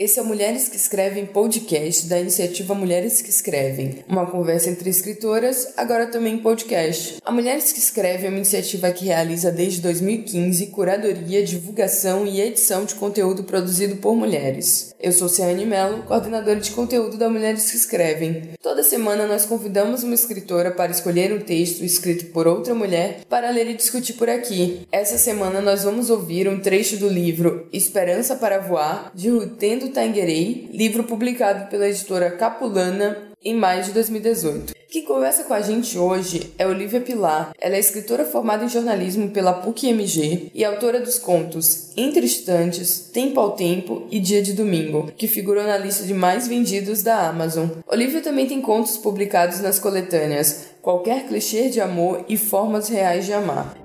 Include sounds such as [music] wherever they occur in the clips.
Esse é o Mulheres que Escrevem podcast da iniciativa Mulheres que Escrevem, uma conversa entre escritoras, agora também podcast. A Mulheres que Escrevem é uma iniciativa que realiza desde 2015 curadoria, divulgação e edição de conteúdo produzido por mulheres. Eu sou Ciane Mello, coordenadora de conteúdo da Mulheres que Escrevem. Toda semana nós convidamos uma escritora para escolher um texto escrito por outra mulher para ler e discutir por aqui. Essa semana nós vamos ouvir um trecho do livro Esperança para Voar, de Rutendo Tanguerei, livro publicado pela editora Capulana em maio de 2018. Quem conversa com a gente hoje é Olivia Pilar. Ela é escritora formada em jornalismo pela PUC-MG e autora dos contos Entre Instantes, Tempo ao Tempo e Dia de Domingo, que figuram na lista de mais vendidos da Amazon. Olivia também tem contos publicados nas coletâneas Qualquer Clichê de Amor e Formas Reais de Amar.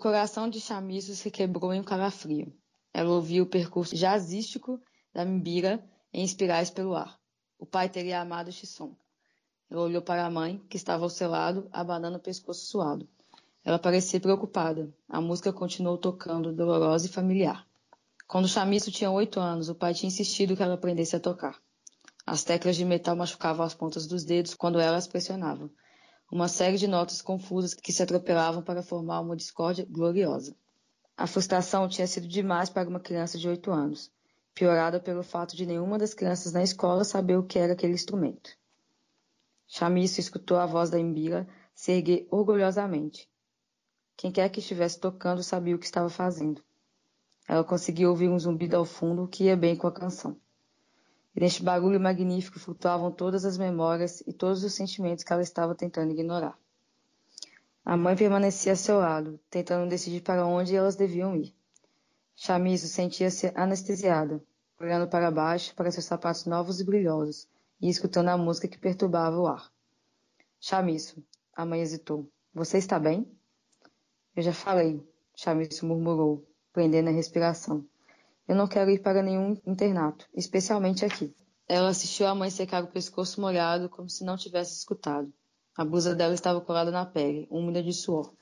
Coração de Chamisso se quebrou em um calafrio. Ela ouvia o percurso jazzístico da Mbira em espirais pelo ar. O pai teria amado Chisson. Ela olhou para a mãe, que estava ao seu lado, abanando o pescoço suado. Ela parecia preocupada. A música continuou tocando, dolorosa e familiar. Quando Chamisso tinha oito anos, o pai tinha insistido que ela aprendesse a tocar. As teclas de metal machucavam as pontas dos dedos quando ela as pressionava uma série de notas confusas que se atropelavam para formar uma discórdia gloriosa. A frustração tinha sido demais para uma criança de oito anos, piorada pelo fato de nenhuma das crianças na escola saber o que era aquele instrumento. Chamisso escutou a voz da Embira se erguer orgulhosamente. Quem quer que estivesse tocando sabia o que estava fazendo. Ela conseguia ouvir um zumbido ao fundo que ia bem com a canção. E neste barulho magnífico flutuavam todas as memórias e todos os sentimentos que ela estava tentando ignorar. A mãe permanecia a seu lado, tentando decidir para onde elas deviam ir. Chamisso sentia-se anestesiada, olhando para baixo para seus sapatos novos e brilhosos e escutando a música que perturbava o ar. Chamisso, a mãe hesitou. Você está bem? Eu já falei, Chamisso murmurou, prendendo a respiração. Eu não quero ir para nenhum internato, especialmente aqui. Ela assistiu a mãe secar o pescoço molhado como se não tivesse escutado. A blusa dela estava colada na pele, úmida de suor.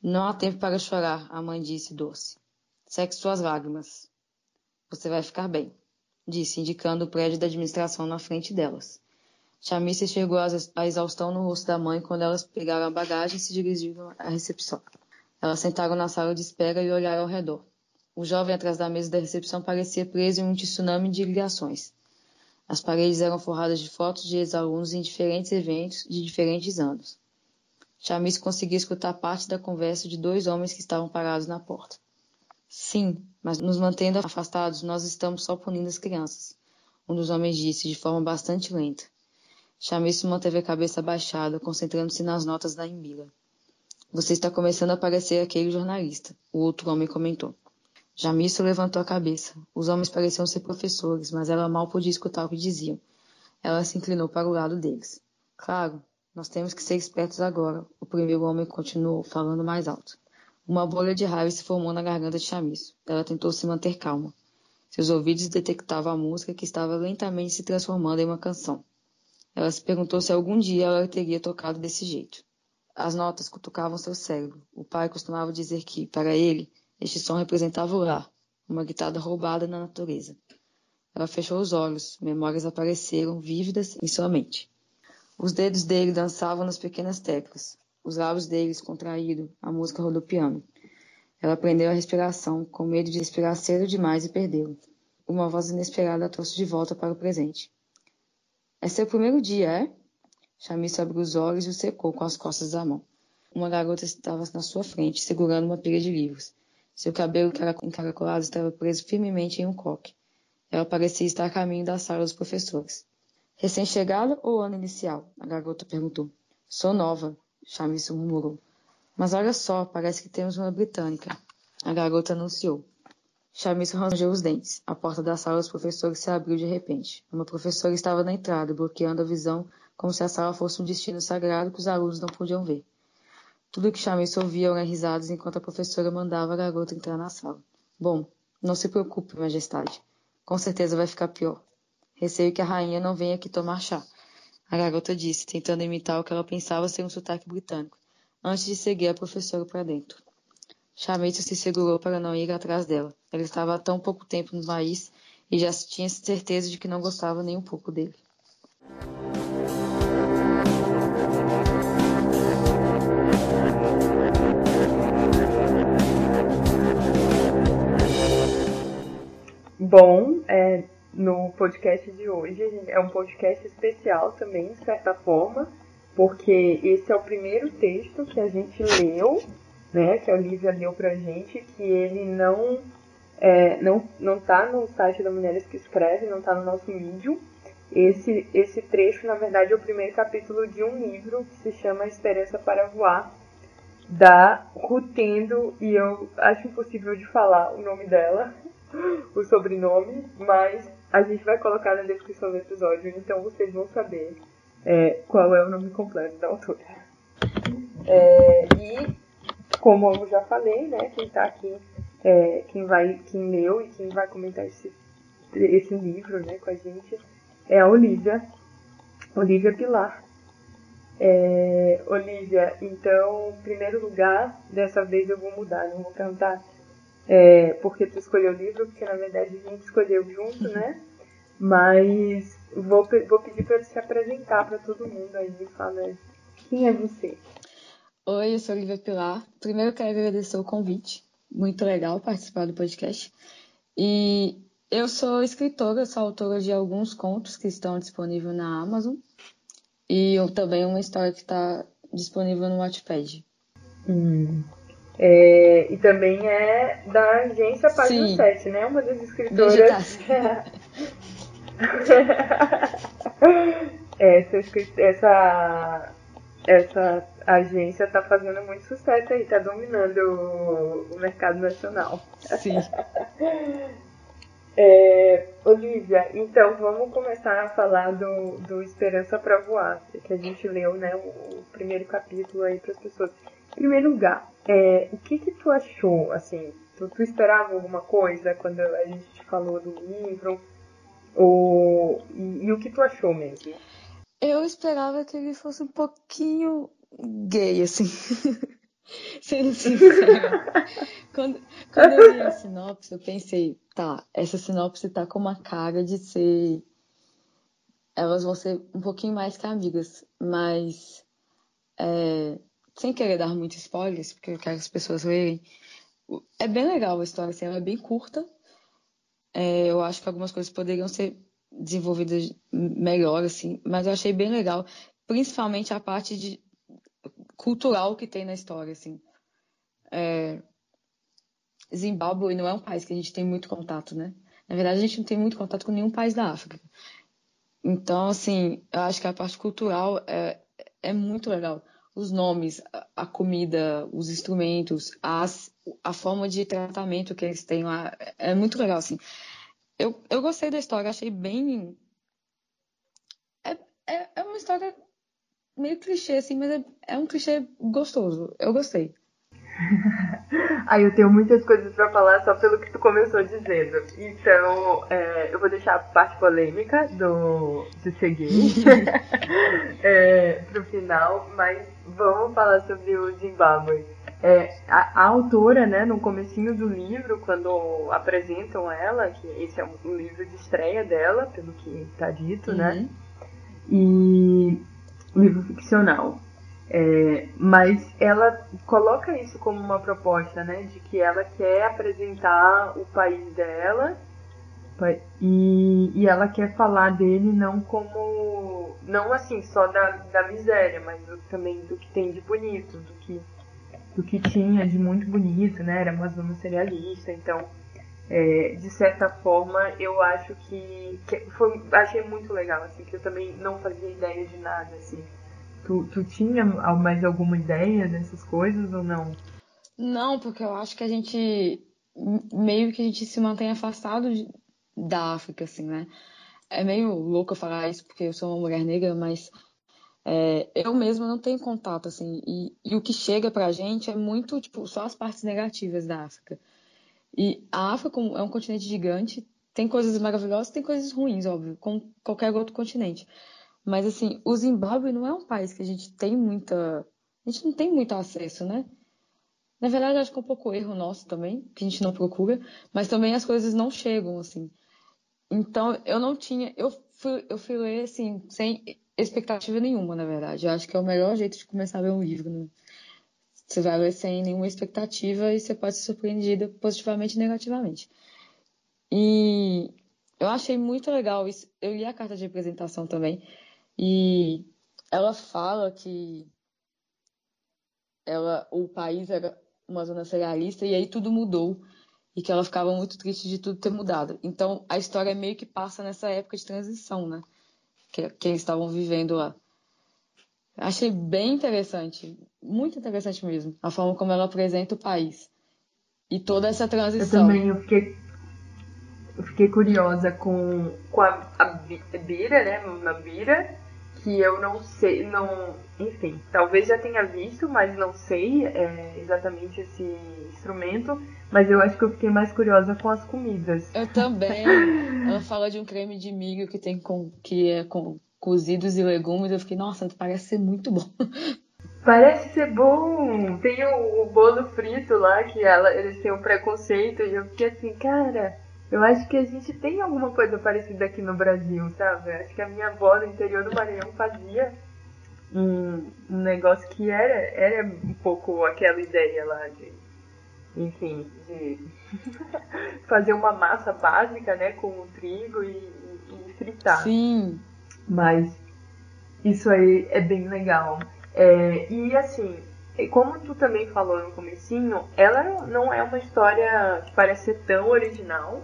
Não há tempo para chorar, a mãe disse doce. Seque suas lágrimas. Você vai ficar bem, disse, indicando o prédio da administração na frente delas. Chamice enxergou a exaustão no rosto da mãe quando elas pegaram a bagagem e se dirigiram à recepção. Elas sentaram na sala de espera e olharam ao redor. O jovem atrás da mesa da recepção parecia preso em um tsunami de ligações. As paredes eram forradas de fotos de ex-alunos em diferentes eventos de diferentes anos. Chamis conseguia escutar parte da conversa de dois homens que estavam parados na porta. Sim, mas nos mantendo afastados, nós estamos só punindo as crianças, um dos homens disse de forma bastante lenta. Chamisso manteve a cabeça abaixada, concentrando-se nas notas da Embila. Você está começando a parecer aquele jornalista, o outro homem comentou. Jamisso levantou a cabeça. Os homens pareciam ser professores, mas ela mal podia escutar o que diziam. Ela se inclinou para o lado deles. Claro, nós temos que ser espertos agora, o primeiro homem continuou, falando mais alto. Uma bolha de raiva se formou na garganta de Chamisso. Ela tentou se manter calma. Seus ouvidos detectavam a música que estava lentamente se transformando em uma canção. Ela se perguntou se algum dia ela teria tocado desse jeito. As notas cutucavam seu cérebro. O pai costumava dizer que, para ele, este som representava o lar, uma guitarra roubada na natureza. Ela fechou os olhos, memórias apareceram vívidas em sua mente. Os dedos dele dançavam nas pequenas teclas, os lábios deles contraídos, a música rodopiando. Ela prendeu a respiração, com medo de respirar cedo demais e perdeu. Uma voz inesperada a trouxe de volta para o presente. É seu primeiro dia, é? Chamisso abriu os olhos e o secou com as costas da mão. Uma garota estava na sua frente, segurando uma pilha de livros. Seu cabelo encaracolado estava preso firmemente em um coque. Ela parecia estar a caminho da sala dos professores. Recém-chegada ou ano inicial? A garota perguntou. Sou nova, Chamisso murmurou. Mas olha só, parece que temos uma britânica. A garota anunciou. Chamisso rangeu os dentes. A porta da sala dos professores se abriu de repente. Uma professora estava na entrada, bloqueando a visão, como se a sala fosse um destino sagrado que os alunos não podiam ver. Tudo que Chamisso ouvia eram risadas enquanto a professora mandava a garota entrar na sala. Bom, não se preocupe, majestade. Com certeza vai ficar pior. Receio que a rainha não venha aqui tomar chá. A garota disse, tentando imitar o que ela pensava ser um sotaque britânico, antes de seguir a professora para dentro. Chamito se segurou para não ir atrás dela. Ela estava há tão pouco tempo no país e já tinha certeza de que não gostava nem um pouco dele. Bom, é, no podcast de hoje é um podcast especial também, de certa forma, porque esse é o primeiro texto que a gente leu, né, que a Olivia leu pra gente, que ele não é, não não tá no site da Mulheres que Escreve, não tá no nosso vídeo. Esse, esse trecho, na verdade, é o primeiro capítulo de um livro que se chama Esperança para Voar, da Rutendo, e eu acho impossível de falar o nome dela, o sobrenome, mas a gente vai colocar na descrição do episódio, então vocês vão saber é, qual é o nome completo da autora. É, e, como eu já falei, né, quem tá aqui, é, quem vai, quem leu e quem vai comentar esse, esse livro, né, com a gente, é a Olivia, Olivia Pilar. É, Olivia, então, em primeiro lugar, dessa vez eu vou mudar, não vou cantar é, porque tu escolheu o livro, porque na verdade a gente escolheu junto, né? Mas vou, vou pedir para se apresentar para todo mundo aí e falar quem é você. Oi, eu sou Olivia Pilar. Primeiro quero agradecer o convite. Muito legal participar do podcast. E eu sou escritora, sou autora de alguns contos que estão disponíveis na Amazon. E eu, também uma história que está disponível no Wattpad. Hum, é, e também é da agência Página Sim. 7, né? Uma das escritoras. [laughs] essa, essa, essa agência está fazendo muito sucesso aí, está dominando o, o, mercado nacional. Sim. [laughs] É, Olivia, então vamos começar a falar do, do Esperança para Voar, que a gente leu né, o, o primeiro capítulo aí para as pessoas. Em primeiro lugar, é, o que que tu achou, assim, tu, tu, esperava alguma coisa quando a gente te falou do livro? Ou, e, e o que tu achou mesmo? Eu esperava que ele fosse um pouquinho gay, assim. [laughs] Sendo sincera. [laughs] quando, quando eu li a sinopse, eu pensei, tá, essa sinopse tá com uma cara de ser. Elas vão ser um pouquinho mais que amigas, mas. É, sem querer dar muitos spoilers, porque eu quero que as pessoas lerem, é bem legal a história, assim, ela é bem curta. É, eu acho que algumas coisas poderiam ser desenvolvidas melhor, assim, mas eu achei bem legal, principalmente a parte de cultural que tem na história, assim. É, Zimbábue não é um país que a gente tem muito contato, né? Na verdade, a gente não tem muito contato com nenhum país da África. Então, assim, eu acho que a parte cultural é, é muito legal os nomes, a comida, os instrumentos, as, a forma de tratamento que eles têm lá. É muito legal, assim. Eu, eu gostei da história, achei bem. É, é, é uma história meio clichê, assim, mas é, é um clichê gostoso. Eu gostei. [laughs] Aí eu tenho muitas coisas para falar só pelo que tu começou dizendo. Então, é, eu vou deixar a parte polêmica do de seguir [laughs] é, pro final, mas vamos falar sobre o Zimbábue. É, a, a, autora, né, no comecinho do livro, quando apresentam ela, que esse é um, livro de estreia dela, pelo que está dito, né? uhum. né? E livro ficcional. É, mas ela coloca isso como uma proposta, né? De que ela quer apresentar o país dela e, e ela quer falar dele não como. Não assim, só da, da miséria, mas também do que tem de bonito, do que, do que tinha de muito bonito, né? Era uma zona serialista, então. É, de certa forma, eu acho que, que foi, achei muito legal, assim, que eu também não fazia ideia de nada, assim. Tu, tu tinha mais alguma ideia dessas coisas ou não? Não, porque eu acho que a gente meio que a gente se mantém afastado de, da África, assim, né? É meio louco falar isso porque eu sou uma mulher negra, mas é, eu mesma não tenho contato, assim, e, e o que chega pra gente é muito, tipo, só as partes negativas da África. E a África é um continente gigante, tem coisas maravilhosas, tem coisas ruins, óbvio, como qualquer outro continente. Mas assim, o Zimbábue não é um país que a gente tem muita. A gente não tem muito acesso, né? Na verdade, acho que é um pouco erro nosso também, que a gente não procura, mas também as coisas não chegam, assim. Então, eu não tinha. Eu fui, eu fui ler, assim, sem expectativa nenhuma, na verdade. Eu acho que é o melhor jeito de começar a ler um livro, né? Você vai ler sem nenhuma expectativa e você pode ser surpreendida positivamente e negativamente. E eu achei muito legal isso. Eu li a carta de apresentação também. E ela fala que ela, o país era uma zona cerealista e aí tudo mudou e que ela ficava muito triste de tudo ter mudado. Então a história meio que passa nessa época de transição, né? Que, que eles estavam vivendo lá. Achei bem interessante, muito interessante mesmo, a forma como ela apresenta o país e toda essa transição. Eu também, eu fiquei, eu fiquei curiosa com, com a, a Bira, né? Que eu não sei, não, enfim, talvez já tenha visto, mas não sei é, exatamente esse instrumento. Mas eu acho que eu fiquei mais curiosa com as comidas. Eu também. [laughs] Ela fala de um creme de milho que tem com, que é com cozidos e legumes. Eu fiquei, nossa, parece ser muito bom. [laughs] Parece ser bom. Tem o, o bolo frito lá que ela, eles têm um preconceito e eu fiquei assim, cara eu acho que a gente tem alguma coisa parecida aqui no Brasil, sabe? Acho que a minha avó no interior do Maranhão fazia um, um negócio que era, era um pouco aquela ideia lá de, enfim, de [laughs] fazer uma massa básica, né, com o trigo e, e, e fritar. Sim. Mas isso aí é bem legal. É, e assim, como tu também falou no comecinho, ela não é uma história que parece ser tão original,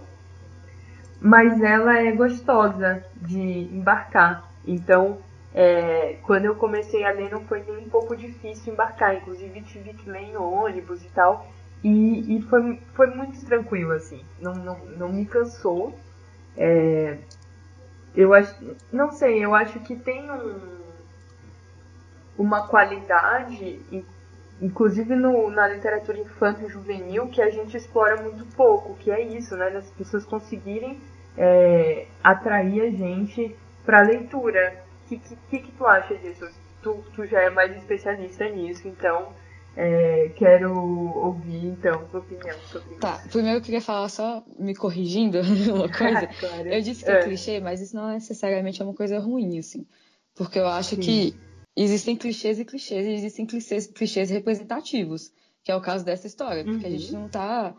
mas ela é gostosa de embarcar. Então, é, quando eu comecei a ler, não foi nem um pouco difícil embarcar. Inclusive, tive que ler em ônibus e tal. E, e foi, foi muito tranquilo, assim. Não, não, não me cansou. É, eu acho. Não sei, eu acho que tem um, uma qualidade, inclusive no, na literatura infantil juvenil, que a gente explora muito pouco, que é isso, né? Das pessoas conseguirem é, atrair a gente para leitura. O que, que, que, tu acha disso? Tu, tu já é mais especialista nisso, então é, quero ouvir então sua opinião sobre isso. Tá, primeiro eu queria falar só me corrigindo [laughs] uma [laughs] coisa. claro. Eu disse que é, é, clichê, mas isso não necessariamente é uma coisa ruim, assim. Porque eu acho Sim. que existem clichês e clichês, e existem clichês, clichês representativos, que é o caso dessa história, porque uhum. a gente uhum. não tá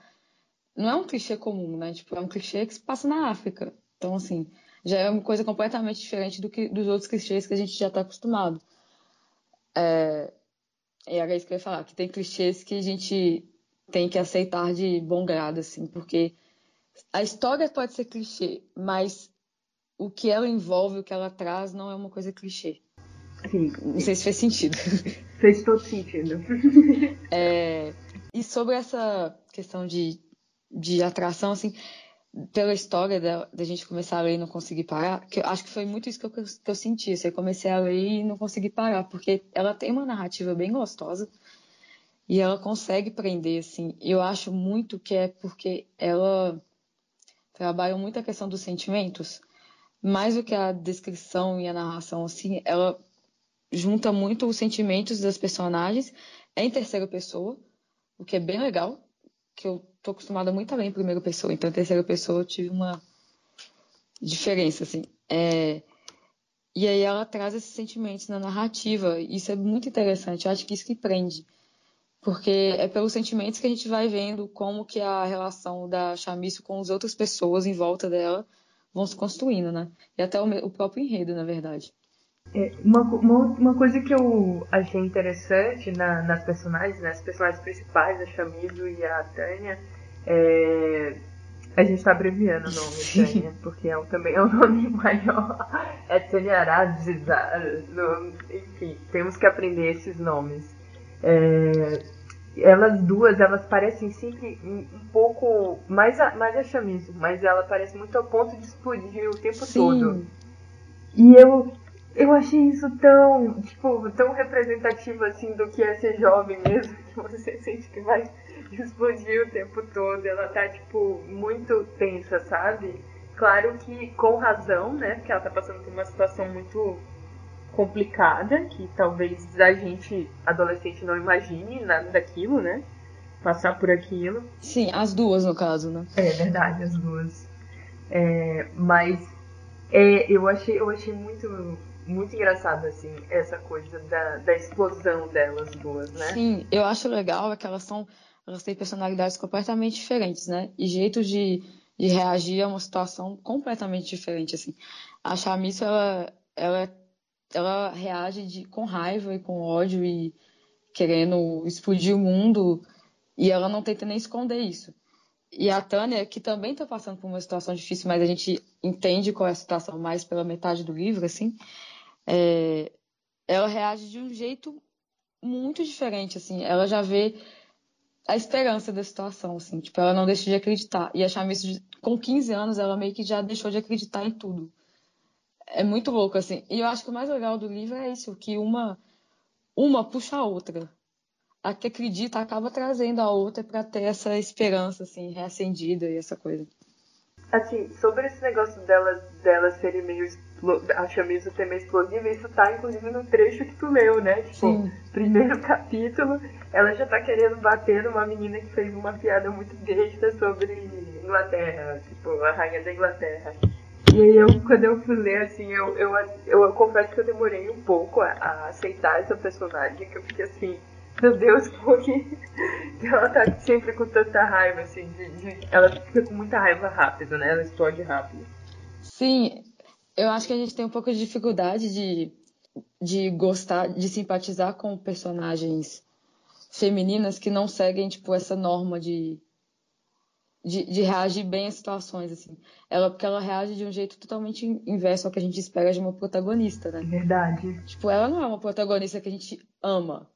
não é um clichê comum, né? Tipo, é um clichê que se passa na África. Então, assim, já é uma coisa completamente diferente do que dos outros clichês que a gente já está acostumado. É, e era isso que eu ia falar, que tem clichês que a gente tem que aceitar de bom grado, assim, porque a história pode ser clichê, mas o que ela envolve, o que ela traz, não é uma coisa clichê. Sim. Não sei se fez sentido. [laughs] Fez todo sentido. [laughs] É, e sobre essa questão de de atração, assim, pela história da, da gente começar a ler e não conseguir parar, que eu acho que foi muito isso que eu, que eu senti. Assim, eu comecei a ler e não consegui parar, porque ela tem uma narrativa bem gostosa e ela consegue prender, assim. Eu acho muito que é porque ela trabalha muito a questão dos sentimentos, mais do que a descrição e a narração, assim, ela junta muito os sentimentos das personagens em terceira pessoa, o que é bem legal, que eu tô acostumada muito a ler em primeira pessoa, então em terceira pessoa eu tive uma diferença, assim. É... E aí ela traz esses sentimentos na narrativa, isso é muito interessante, eu acho que isso que prende. Porque é pelos sentimentos que a gente vai vendo como que a relação da Chamisso com as outras pessoas em volta dela vão se construindo, né? E até o próprio enredo, na verdade. É, uma, uma, uma, coisa que eu achei interessante na, nas personagens, nas né, personagens principais, a Chamizo e a Tânia, é, a gente está abreviando o nome Tânia, porque é também é um [laughs] nome maior. É Tânia Aradziza, enfim, temos que aprender esses nomes. É, elas duas, elas parecem sempre um, um pouco mais a, mais a Chamizo, mas ela parece muito ao ponto de explodir o tempo Sim. todo. E eu eu achei isso tão, tipo, tão representativo assim do que é ser jovem mesmo, [laughs] que você sente que vai explodir o tempo todo. Ela tá, tipo, muito tensa, sabe? Claro que com razão, né? Porque ela tá passando por uma situação muito complicada, que talvez a gente, adolescente, não imagine nada daquilo, né? Passar por aquilo. Sim, as duas no caso, né? É verdade, as duas. É, mas é, eu achei, eu achei muito, muito engraçado, assim, essa coisa da, da explosão delas duas, né? Sim, eu acho legal é que elas são. Elas têm personalidades completamente diferentes, né? E jeitos de, de reagir a uma situação completamente diferente, assim. A Chamisso, ela, ela, ela reage de, com raiva e com ódio e querendo explodir o mundo e ela não tenta nem esconder isso. E a Tânia, que também está passando por uma situação difícil, mas a gente entende qual é a situação mais pela metade do livro, assim, é, ela reage de um jeito muito diferente, assim. Ela já vê a esperança da situação, assim. Tipo, ela não deixa de acreditar. E a Chamisso, com 15 anos, ela meio que já deixou de acreditar em tudo é muito louco, assim. E eu acho que o mais legal do livro é isso, que uma, uma puxa a outra. A que acredita acaba trazendo a outra para ter essa esperança, assim, reacendida e essa coisa. Assim, sobre esse negócio delas, delas serem meio a chamisa meio explosiva, isso tá inclusive no trecho que tu leu, né? Tipo, Sim. primeiro [laughs] capítulo, ela já tá querendo bater numa menina que fez uma piada muito besta sobre Inglaterra, tipo, a rainha da Inglaterra. E aí eu, quando eu fui ler, assim, eu, eu, eu, eu confesso que eu demorei um pouco a, a, aceitar essa personagem, que eu fiquei assim, meu Deus, [laughs] por que ela tá sempre com tanta raiva, assim, de, de, ela fica com muita raiva rápido, né? Ela explode rápido. Sim, eu acho que a gente tem um pouco de dificuldade de, de gostar, de simpatizar com personagens femininas que não seguem, tipo, essa norma de de, de, reagir bem às situações, assim. Ela, porque ela reage de um jeito totalmente inverso ao que a gente espera de uma protagonista, né? Verdade. Tipo, ela não é uma protagonista que a gente ama.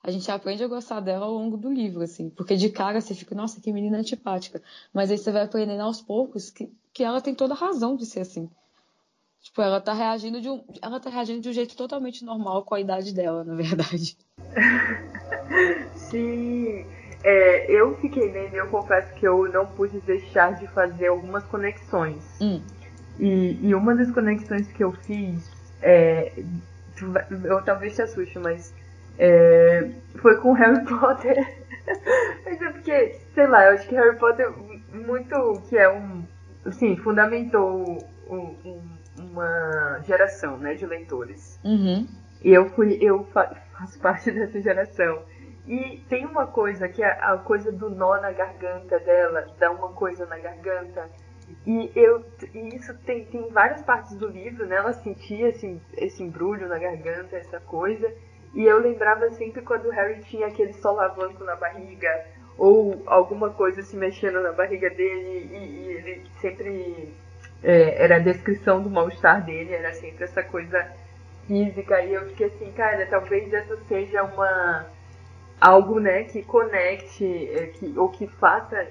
A gente aprende a gostar dela ao longo do livro, assim. Porque de cara você fica, nossa, que menina antipática. Mas aí você vai aprendendo aos poucos que, que ela tem toda a razão de ser assim. Tipo, ela tá reagindo de um. Ela tá reagindo de um jeito totalmente normal com a idade dela, na verdade. [laughs] Sim. É, eu fiquei lendo e eu confesso que eu não pude deixar de fazer algumas conexões. Hum. E, e, uma das conexões que eu fiz, é, eu talvez te assuste, mas é, foi com Harry [laughs] Potter. mas é porque, sei lá, eu acho que Harry Potter muito que é um, assim, fundamentou um, um, uma geração, né, de leitores. Uhum. E eu fui, eu faço parte [laughs] dessa geração. E tem uma coisa que é a coisa do nó na garganta dela, dá uma coisa na garganta. E, eu, e isso tem, tem várias partes do livro, né? Ela sentia esse, esse embrulho na garganta, essa coisa. E eu lembrava sempre quando o Harry tinha aquele solavanco na barriga, ou alguma coisa se mexendo na barriga dele, e, e ele sempre. É, era a descrição do mal-estar dele, era sempre essa coisa física. E eu fiquei assim, cara, talvez essa seja uma algo né, que conecte, é, que, ou que faça,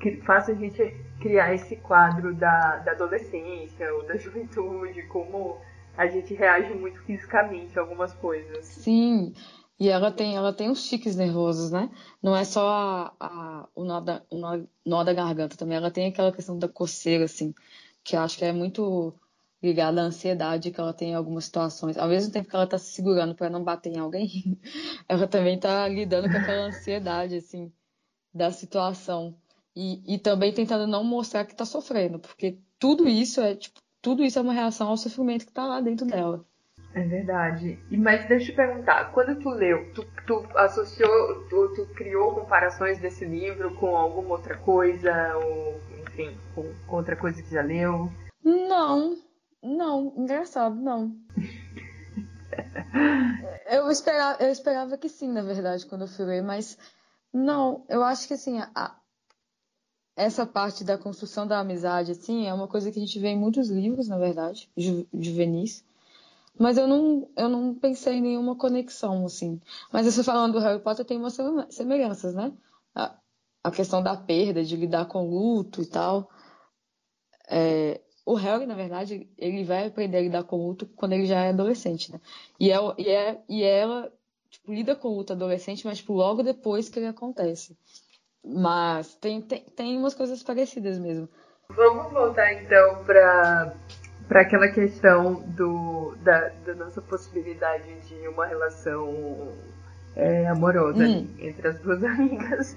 que faça a gente criar esse quadro da, da adolescência ou da [laughs] juventude, como a gente reage muito fisicamente a algumas coisas. Sim, e ela tem, ela tem uns tiques nervosos, né? Não é só a, a, o, nó da, o nó, nó da garganta também, ela tem aquela questão da coceira, assim, que eu acho que é muito ligada à ansiedade que ela tem em algumas situações. Ao mesmo tempo que ela está se segurando para não bater em alguém, [laughs] ela também está lidando com aquela ansiedade, assim, da situação. E, e também tentando não mostrar que está sofrendo, porque tudo isso é, tipo, tudo isso é uma reação ao sofrimento que está lá dentro dela. É verdade. E, mas deixa eu te perguntar, quando tu leu, tu, tu associou, tu, tu, criou comparações desse livro com alguma outra coisa, ou com, com outra coisa que já leu? Não, não, engraçado, não. [laughs] eu, esperava, eu esperava que sim, na verdade, quando eu fui ler, mas não, eu acho que assim, a, essa parte da construção da amizade, assim, é uma coisa que a gente vê em muitos livros, na verdade, ju, juvenis. Mas eu não, eu não pensei em nenhuma conexão, assim. Mas você falando do Harry Potter tem umas semelhanças, né? A, questão da perda, de lidar com luto e tal. É, o Harry, na verdade, ele vai aprender a lidar com o luto quando ele já é adolescente, né? E, é, e, é, e ela tipo, lida com o luto adolescente, mas tipo, logo depois que ele acontece. Mas tem, tem, tem umas coisas parecidas mesmo. Vamos voltar então para para aquela questão do, da, da, nossa possibilidade de uma relação é, amorosa hum. entre as duas [laughs] amigas.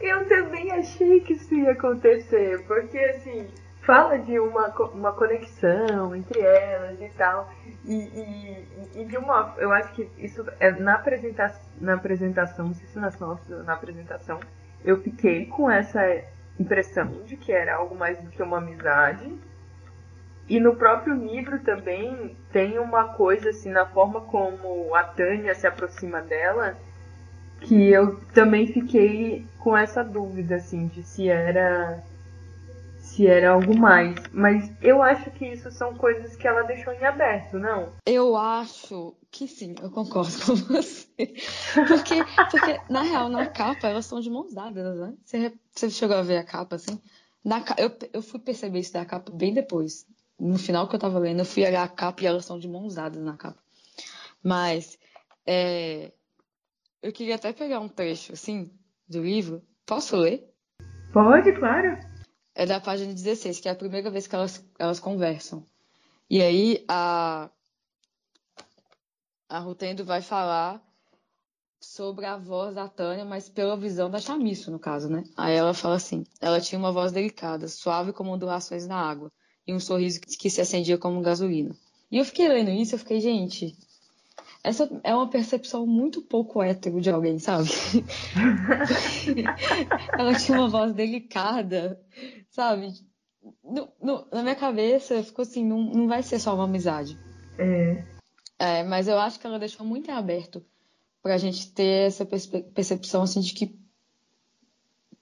Eu também achei que isso ia acontecer, porque assim, fala de uma, uma conexão entre elas e tal. E, e, e de uma. Eu acho que isso é na, apresenta, na apresentação, não sei se nas notas, na apresentação, eu fiquei com essa impressão de que era algo mais do que uma amizade. E no próprio livro também tem uma coisa assim, na forma como a Tânia se aproxima dela, que eu também fiquei com essa dúvida, assim, de se era se era algo mais. Mas eu acho que isso são coisas que ela deixou em aberto, não? Eu acho que sim, eu concordo [laughs] com você. Porque, porque na real, na capa, elas são de mãos dadas, né? Você, você chegou a ver a capa, assim? Na, eu, eu fui perceber isso da capa bem depois. No final que eu tava lendo, eu fui olhar a capa e elas são de mãos dadas na capa. Mas, é, eu queria até pegar um trecho, assim, do livro. Posso ler? Pode, claro. É da página 16, que é a primeira vez que elas, elas conversam. E aí a, a Rutendo vai falar sobre a voz da Tânia, mas pela visão da Chamisso, no caso, né? Aí ela fala assim: ela tinha uma voz delicada, suave como ondulações na água, e um sorriso que se acendia como gasolina. E eu fiquei lendo isso, eu fiquei, gente, essa é uma percepção muito pouco hétero de alguém, sabe? [laughs] ela tinha uma voz delicada, sabe? No, no, na minha cabeça ficou assim, não, não vai ser só uma amizade. É. é. Mas eu acho que ela deixou muito em aberto pra gente ter essa percepção assim de que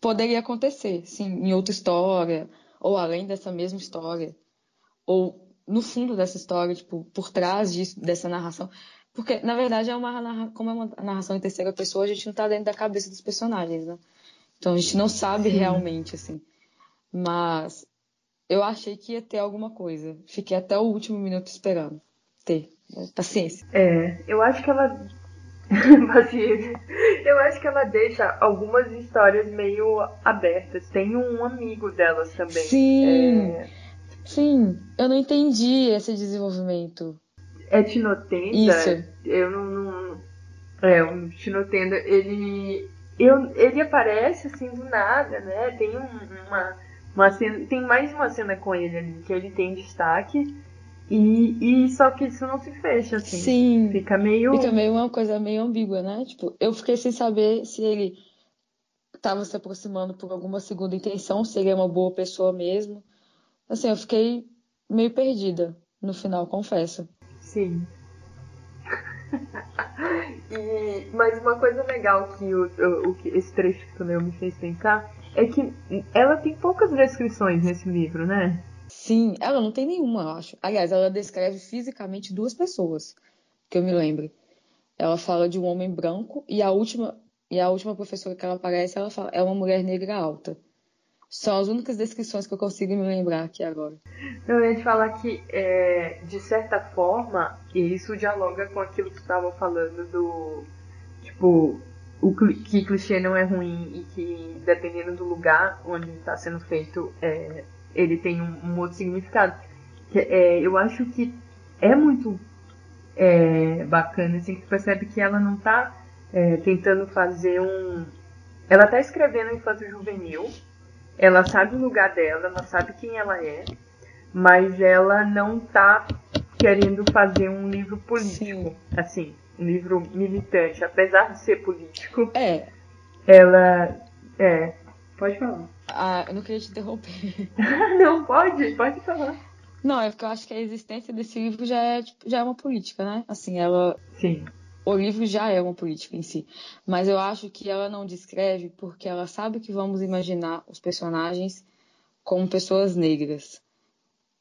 poderia acontecer, sim, em outra história, ou além dessa mesma história, ou no fundo dessa história, tipo, por trás disso, dessa narração. Porque, na verdade, é uma, como é uma narração em terceira pessoa, a gente não tá dentro da cabeça dos personagens, né? Então a gente não sabe Sim. realmente, assim. Mas eu achei que ia ter alguma coisa. Fiquei até o último minuto esperando ter. Paciência. É, eu acho que ela. [laughs] Paciência. Eu acho que ela deixa algumas histórias meio abertas. Tem um amigo delas também. Sim. É... Sim, eu não entendi esse desenvolvimento etnotenda, Isso. eu não, não é, o etnotenda, ele eu, ele aparece assim do nada, né? Tem um, uma uma cena, tem mais uma cena com ele ali que ele tem destaque. E, e só que isso não se fecha, assim. Sim. Fica meio. Fica meio uma coisa meio ambígua, né? Tipo, eu fiquei sem saber se ele estava se aproximando por alguma segunda intenção, se ele é uma boa pessoa mesmo. Assim, eu fiquei meio perdida no final, confesso. Sim. [laughs] e, mas uma coisa legal que o, o, esse trecho que tu leu me fez pensar é que ela tem poucas descrições nesse livro, né? Sim, ela não tem nenhuma, eu acho. Aliás, ela descreve fisicamente duas pessoas, que eu me lembro. Ela fala de um homem branco e a última e a última professora que ela aparece, ela fala, é uma mulher negra alta. São as únicas descrições que eu consigo me lembrar aqui agora. Eu ia te falar que, é, de certa forma, isso dialoga com aquilo que estava falando do. Tipo, o que clichê não é ruim e que, dependendo do lugar onde está sendo feito, é, ele tem um, um, outro significado. É, eu acho que é muito é, bacana, assim, que percebe que ela não está é, tentando fazer um. Ela está escrevendo infanto juvenil ela sabe o lugar dela, ela sabe quem ela é, mas ela não tá querendo fazer um livro político, Sim. assim, um livro militante, apesar de ser político. É. Ela é. Pode falar. Ah, eu não queria te interromper. [laughs] não, pode, pode falar. Não, é porque eu acho que a existência desse livro já é, tipo, já é uma política, né? Assim, ela. Sim o livro já é uma política em si, mas eu acho que ela não descreve porque ela sabe que vamos imaginar os personagens como pessoas negras.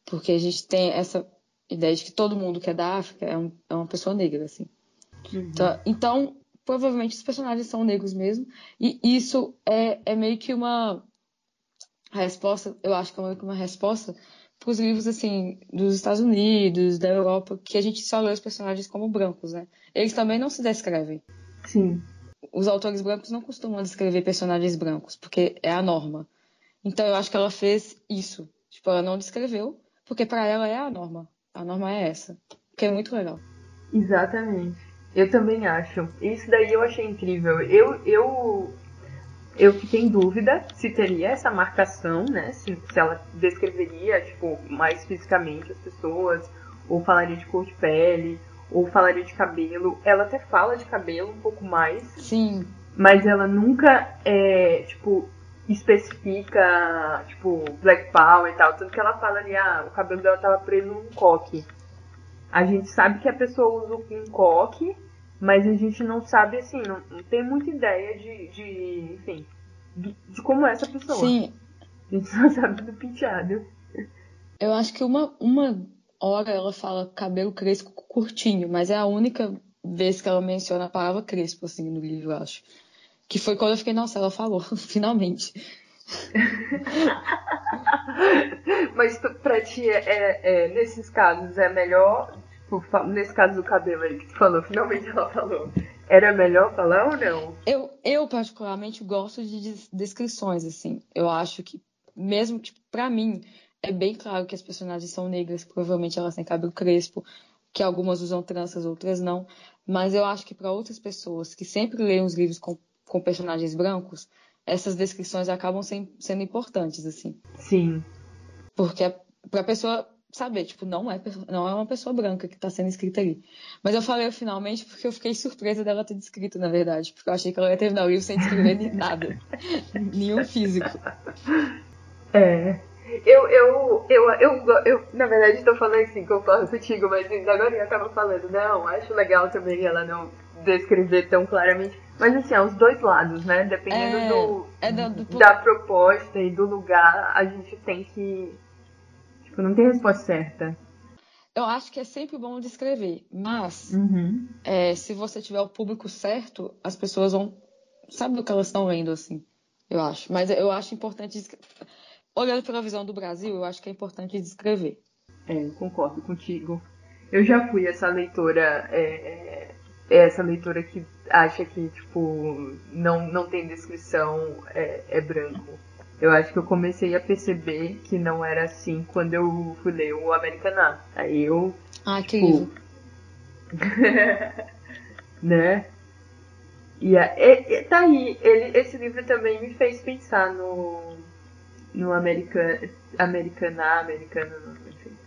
Porque a gente tem essa ideia de que todo mundo que é da África é, um, é uma pessoa negra, assim. Uhum. Então, então, provavelmente os personagens são negros mesmo, e isso é, é meio que uma resposta, eu acho que é meio que uma resposta para os livros assim dos Estados Unidos, da Europa, que a gente só lê os personagens como brancos, né? Eles também não se descrevem. Sim. Os autores brancos não costumam descrever personagens brancos, porque é a norma. Então eu acho que ela fez isso. Tipo, ela não descreveu porque para ela é a norma. A norma é essa, que é muito legal. Exatamente. Eu também acho. Isso daí eu achei incrível. Eu, eu, eu fiquei em dúvida se teria essa marcação, né? Se, se ela descreveria, tipo, mais fisicamente as pessoas, ou falaria de cor de pele, ou falaria de cabelo. Ela até fala de cabelo um pouco mais. Sim. Mas ela nunca, é, tipo, especifica, tipo, Black Power e tal. Tanto que ela fala ali, ah, o cabelo dela tava preso num coque. A gente sabe que a pessoa usa um coque, mas a gente não sabe, assim, não, não tem muita ideia de, de enfim, de, de, como é essa pessoa. Sim. A gente só sabe do penteado. Eu acho que uma, uma hora ela fala cabelo crespo curtinho, mas é a única vez que ela menciona a palavra crespo, assim, no livro, eu acho. Que foi quando eu fiquei, nossa, ela falou, [laughs] finalmente. [laughs] Mas pra ti, é, é, nesses casos, é melhor, tipo, nesse caso do cabelo aí que tu falou, finalmente ela falou, era melhor falar ou não? Eu, eu particularmente, gosto de descrições, assim. Eu acho que, mesmo que, pra mim, é bem claro que as personagens são negras, provavelmente elas têm cabelo crespo, que algumas usam tranças, outras não. Mas eu acho que para outras pessoas que sempre leem os livros com, com personagens brancos, essas descrições acabam sem, sendo importantes, assim. Sim. Porque para a pessoa saber, tipo, não é, não é uma pessoa branca que está sendo escrita ali. Mas eu falei finalmente porque eu fiquei surpresa dela ter descrito, na verdade. Porque eu achei que ela ia terminar o livro sem escrever nada. [laughs] Nenhum físico. É. Eu, eu, eu, eu, eu, na verdade, estou falando assim, concordo contigo, mas agora eu estava falando, não, acho legal também ela não descrever tão claramente. Mas assim, aos dois lados, né? Dependendo é, do, é do, do, da proposta e do lugar, a gente tem que. Tipo, não tem resposta certa. Eu acho que é sempre bom descrever, mas uhum. é, se você tiver o público certo, as pessoas vão saber o que elas estão lendo, assim. Eu acho. Mas eu acho importante olhando pela visão do Brasil, eu acho que é importante descrever. É, concordo contigo. Eu já fui essa leitora, é, é, essa leitora que acha que, tipo, não, não tem descrição, é, é branco. Eu acho que eu comecei a perceber que não era assim quando eu fui ler o Americaná. Aí eu. Ah, que tipo, livro. [laughs] né? E, e, e, tá aí, ele, esse livro também me fez pensar no, no americano, americana, americano, enfim.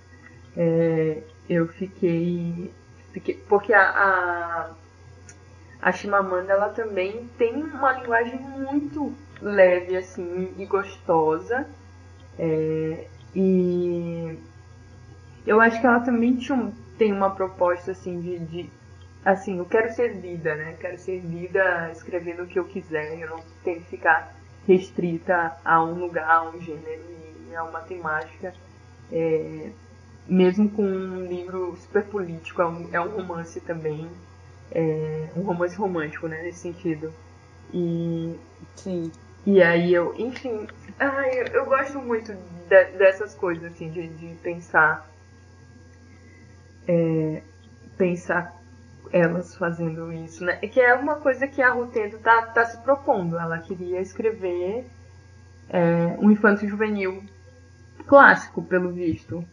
É, eu fiquei, fiquei porque a, a, a Chimamanda ela também tem uma linguagem muito leve assim e gostosa é, e eu acho que ela também tinha, tem uma proposta assim de, de assim eu quero ser vida né quero ser vida escrevendo o que eu quiser eu não tenho que ficar restrita a um lugar, a um gênero e a uma temática. É, mesmo com um livro super político, é um, é um romance também, é, um romance romântico, né, nesse sentido. E, Sim. E aí eu, enfim, ai, eu, gosto muito de, dessas coisas, assim, de, de pensar, é, pensar elas fazendo isso, né? Que é uma coisa que a Rutendo tá, tá se propondo. Ela queria escrever é, um infanto juvenil clássico, pelo visto.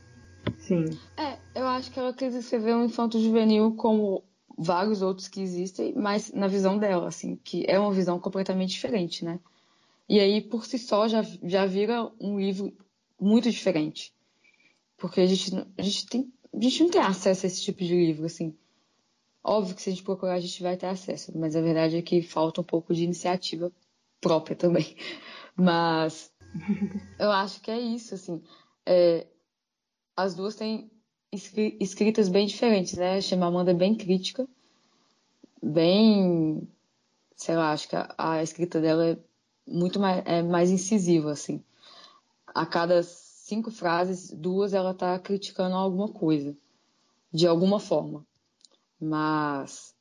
Sim. É, eu acho que ela quis escrever um infanto juvenil como vários outros que existem, mas na visão dela, assim, que é uma visão completamente diferente, né? E aí, por si só, já, já vira um livro muito diferente. Porque a gente, a gente tem. A gente não tem acesso a esse tipo de livro, assim. Óbvio que se a gente procurar, a gente vai ter acesso, mas a verdade é que falta um pouco de iniciativa própria também. [laughs] Mas eu acho que é isso, assim. É, as duas têm escritas bem diferentes, né? A Chimamanda é bem crítica, bem, sei lá, acho que a, a escrita dela é muito mais, é mais incisiva, assim. A cada cinco frases, duas ela tá criticando alguma coisa, de alguma forma. Mas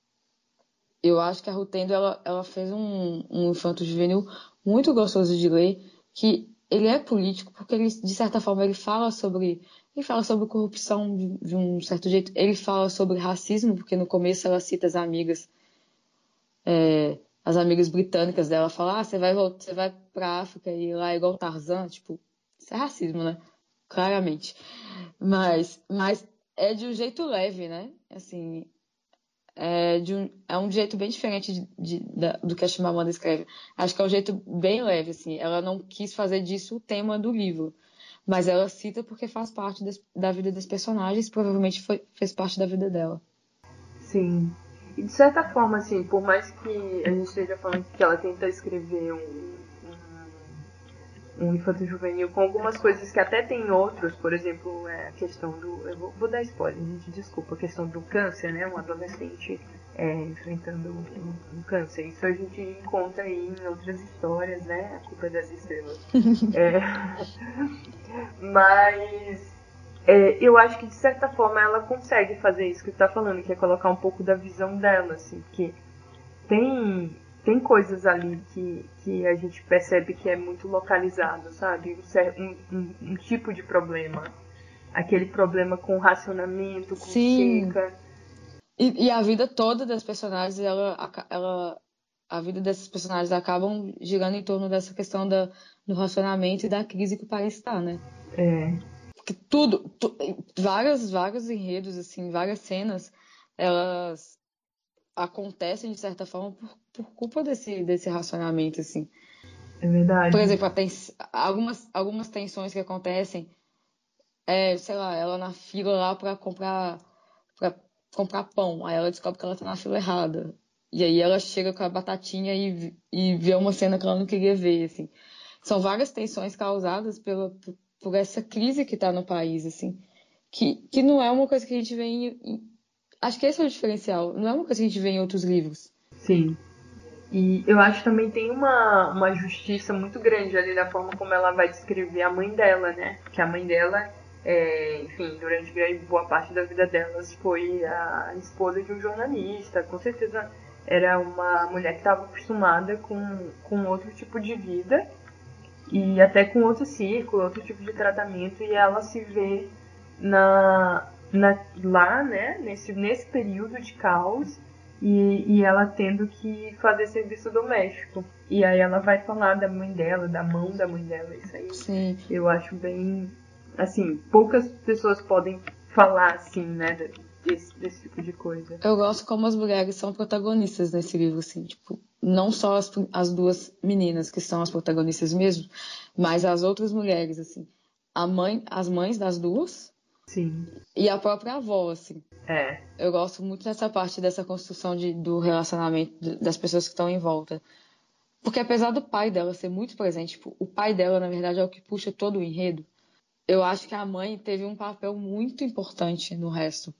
eu acho que a Rutendo ela, ela fez um, um infanto juvenil muito gostoso de ler, que ele é político porque ele de certa forma ele fala sobre ele fala sobre corrupção de, de um certo jeito, ele fala sobre racismo porque no começo ela cita as amigas é, as amigas britânicas dela, fala, ah, você vai você vai para África e lá é igual Tarzan, tipo, isso é racismo, né? claramente. Mas, mas é de um jeito leve, né? Assim, é, de um, é um jeito bem diferente de, de, da, do que a Chimamanda escreve. Acho que é um jeito bem leve, assim. Ela não quis fazer disso o tema do livro, mas ela cita porque faz parte des, da vida dos personagens, provavelmente foi, fez parte da vida dela. Sim. E de certa forma, assim, por mais que a gente esteja falando que ela tenta escrever um, um infanto juvenil com algumas coisas que até tem outros, por exemplo, é a questão do. Eu vou, vou dar spoiler, gente, desculpa, a questão do câncer, né? Um adolescente é, enfrentando um, um, câncer. Isso a gente encontra aí em outras histórias, né? A culpa é das estrelas. [laughs] é, mas é, eu acho que de certa forma ela consegue fazer isso que tu tá falando, que é colocar um pouco da visão dela, assim, porque tem tem coisas ali que, que a gente percebe que é muito localizado, sabe? Um, um, um tipo de problema. Aquele problema com racionamento, com Sim. seca. E, e, a vida toda das personagens, ela, ela, a vida desses personagens acabam girando em torno dessa questão da, do racionamento e da crise que o país está, né? É. Tudo, tu, vários, vários enredos, assim, várias cenas, elas acontecem de certa forma por, por culpa desse, desse racionamento, assim. É verdade. Por exemplo, algumas, algumas tensões que acontecem, é, sei lá, ela na fila lá para comprar para comprar pão, aí ela descobre que ela tá na fila errada. E aí ela chega com a batatinha e, e vê uma cena que ela não queria ver, assim. São várias tensões causadas pela, por, essa crise que está no país, assim. Que, que não é uma coisa que a gente vê em, Acho que esse é o diferencial. Não é uma coisa que a gente vê em outros livros. Sim. E eu acho que também tem uma, uma justiça muito grande ali na forma como ela vai descrever a mãe dela, né? Que a mãe dela, é, enfim, durante boa parte da vida delas foi a esposa de um jornalista. Com certeza era uma mulher que estava acostumada com, com outro tipo de vida e até com outro círculo, outro tipo de tratamento, e ela se vê na, na, lá, né, nesse, nesse período de caos, e, e ela tendo que fazer serviço doméstico. E aí ela vai falar da mãe dela, da mão da mãe dela, isso aí. Sim. Eu acho bem. Assim, poucas pessoas podem falar assim, né, desse, desse tipo de coisa. Eu gosto como as mulheres são protagonistas nesse livro, assim, tipo, não só as, as duas meninas que são as protagonistas mesmo, mas as outras mulheres, assim. A mãe, as mães das duas, Sim. E a própria avó, assim. É. Eu gosto muito dessa parte dessa construção de, do relacionamento das pessoas que estão em volta. Porque apesar do pai dela ser muito presente, tipo, o pai dela, na verdade, é o que puxa todo o enredo. Eu acho que a mãe teve um papel muito importante no resto.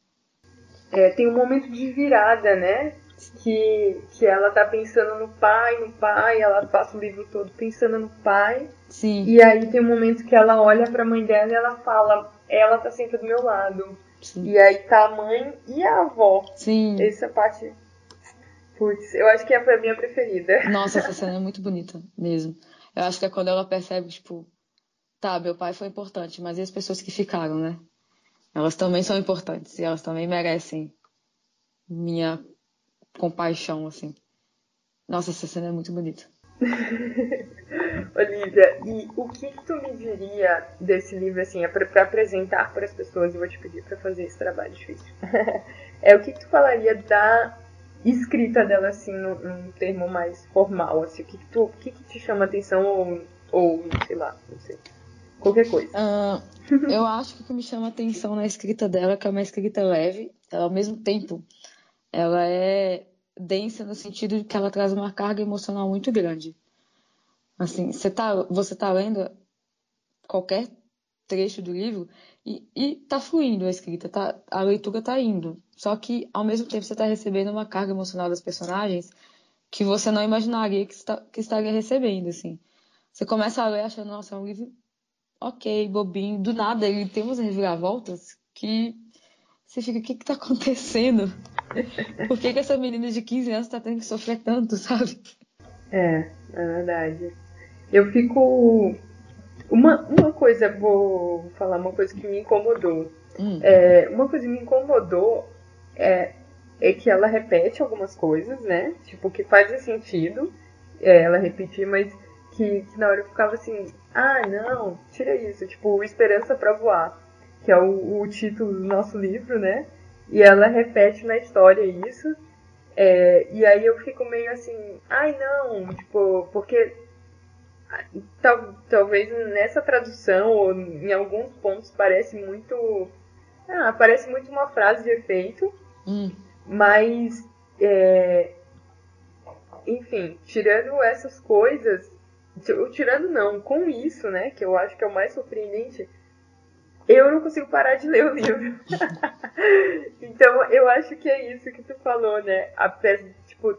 É, tem um momento de virada, né? Que, que ela tá pensando no pai, no pai, ela passa o livro todo pensando no pai. Sim. E aí tem um momento que ela olha pra mãe dela e ela fala: ela tá sempre do meu lado. Sim. E aí tá a mãe e a avó. Sim. Essa parte. Putz, eu acho que foi a minha preferida. Nossa, essa [laughs] cena é muito bonita, mesmo. Eu acho que é quando ela percebe, tipo, tá, meu pai foi importante, mas e as pessoas que ficaram, né? Elas também são importantes e elas também merecem minha compaixão, assim. Nossa, essa cena é muito bonita. [laughs] Olivia, e o que, tu me diria desse livro, assim, é para apresentar para as pessoas, eu vou te pedir para fazer esse trabalho difícil. [laughs] é o que, que, tu falaria da escrita dela, assim, num, num termo mais formal, assim, o que, que, tu, o que, que te chama atenção ou, ou, sei lá, não sei, qualquer coisa. Uh, eu [laughs] acho que o que me chama atenção na escrita dela é que é uma escrita leve, ela, ao mesmo tempo, ela é densa no sentido de que ela traz uma carga emocional muito grande. Assim, você tá, você tá lendo qualquer trecho do livro e, e tá fluindo a escrita, tá, a leitura tá indo. Só que, ao mesmo tempo, você tá recebendo uma carga emocional das personagens que você não imaginaria que, está, que estaria recebendo, assim. Você começa a ler achando, nossa, é um livro ok, bobinho. Do nada, ele tem umas reviravoltas que você fica, o que que tá acontecendo? Por que, que essa menina de 15 anos tá tendo que sofrer tanto, sabe? É, é verdade. Eu fico. Uma, uma coisa, vou falar uma coisa que me incomodou. Hum. É, uma coisa que me incomodou é, é que ela repete algumas coisas, né? Tipo, que faz sentido é, ela repetir, mas que, que na hora eu ficava assim, ah, não, tira isso, tipo, Esperança para Voar, que é o, o título do nosso livro, né? E ela repete na história isso. É, e aí eu fico meio assim, ai não, tipo, porque tal, talvez nessa tradução ou em alguns pontos parece muito. Ah, parece muito uma frase de efeito, hum. mas é, enfim, tirando essas coisas, tirando não, com isso, né, que eu acho que é o mais surpreendente, eu não consigo parar de ler o livro. [laughs] então, eu acho que é isso que tu falou, né? A peça, tipo,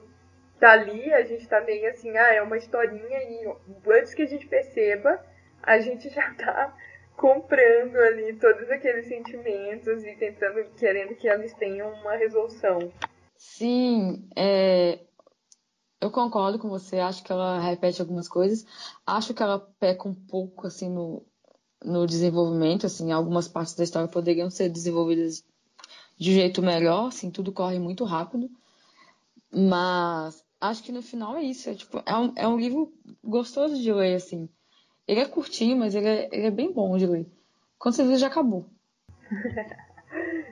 tá ali, a gente tá meio assim, ah, é uma historinha e antes que a gente perceba, a gente já [laughs] tá comprando ali todos aqueles sentimentos e tentando, querendo que eles tenham uma resolução. Sim, é, eu concordo com você, acho que ela repete algumas coisas, acho que ela peca um pouco, assim, no, no desenvolvimento, assim, algumas partes da história poderiam ser desenvolvidas de um jeito melhor, assim, tudo corre muito rápido, mas acho que no final é isso, é, tipo, é, um, é um livro gostoso de ler, assim, ele é curtinho, mas ele é, ele é bem bom de ler. Quando você vê, já acabou. [laughs]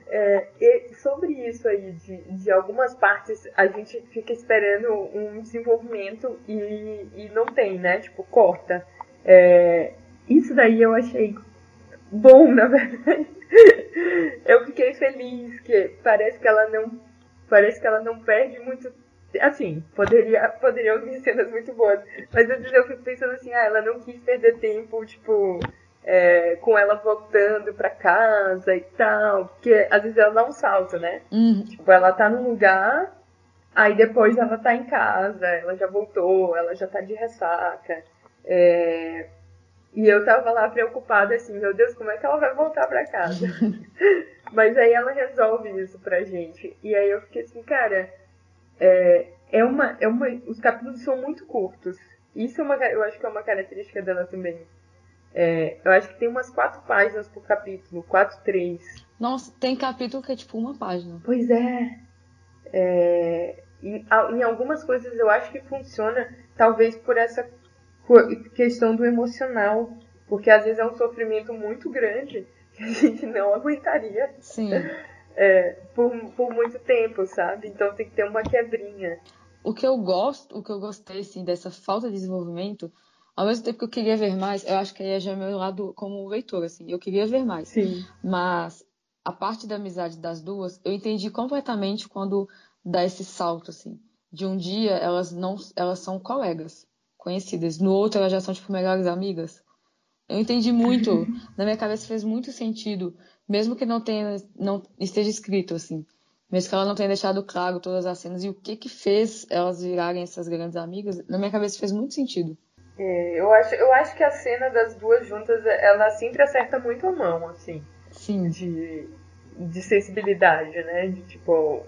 é, sobre isso aí, de, de algumas partes, a gente fica esperando um desenvolvimento e, e não tem, né? Tipo, corta. É, isso daí eu achei bom, na verdade. eu fiquei feliz que parece que ela não parece que ela não perde muito assim, poderia poderia vir cenas muito boas, mas às vezes eu fico pensando assim, ah, ela não quis perder tempo, tipo, é, com ela voltando para casa e tal, porque às vezes ela dá um salto, né? Uhum. Tipo, ela tá num lugar, aí depois ela tá em casa, ela já voltou, ela já tá de ressaca. É, e eu tava lá preocupada assim, meu Deus, como é que ela vai voltar para casa? [laughs] Mas aí ela resolve isso pra gente. E aí eu fiquei assim, cara, é, é uma, é uma, os capítulos são muito curtos. Isso é uma, eu acho que é uma característica dela também. É, eu acho que tem umas quatro páginas por capítulo, quatro, três. Nossa, tem capítulo que é tipo uma página. Pois é. é em, em algumas coisas eu acho que funciona, talvez por essa questão do emocional, porque às vezes é um sofrimento muito grande [laughs] que a gente não aguentaria Sim. É, por, por muito tempo, sabe? Então tem que ter uma quebrinha. O que eu gosto, o que eu gostei assim, dessa falta de desenvolvimento, ao mesmo tempo que eu queria ver mais, eu acho que aí é já meu lado como leitor, assim, eu queria ver mais. Sim. Mas a parte da amizade das duas, eu entendi completamente quando dá esse salto, assim. De um dia elas não, elas são colegas conhecidas. No outro, elas já são, tipo, melhores amigas. Eu entendi muito. [laughs] Na minha cabeça fez muito sentido. Mesmo que não tenha, não esteja escrito, assim. Mesmo que ela não tenha deixado claro todas as cenas e o que que fez elas virarem essas grandes amigas, na minha cabeça fez muito sentido. É, eu, acho, eu acho que a cena das duas juntas, ela sempre acerta muito a mão, assim. Sim. De, de sensibilidade, né? De tipo.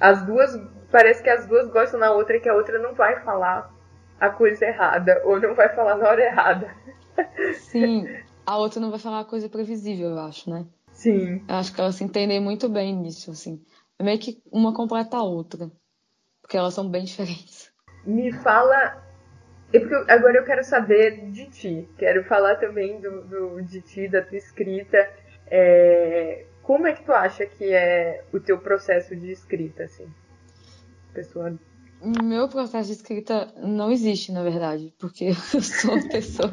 As duas. Parece que as duas gostam na outra e que a outra não vai falar a coisa errada ou não vai falar na hora errada. Sim, [laughs] a outra não vai falar a coisa previsível, eu acho, né? Sim. Eu acho que elas se entendem muito bem nisso, assim. É meio que uma completa a outra. Porque elas são bem [laughs] diferentes. Me fala. É porque agora eu quero saber de ti. Quero falar também do, do de ti, da tua escrita. É... Como é que tu acha que é o teu processo de escrita, assim? Pessoa meu processo de escrita não existe, na verdade, porque [laughs] eu sou uma pessoa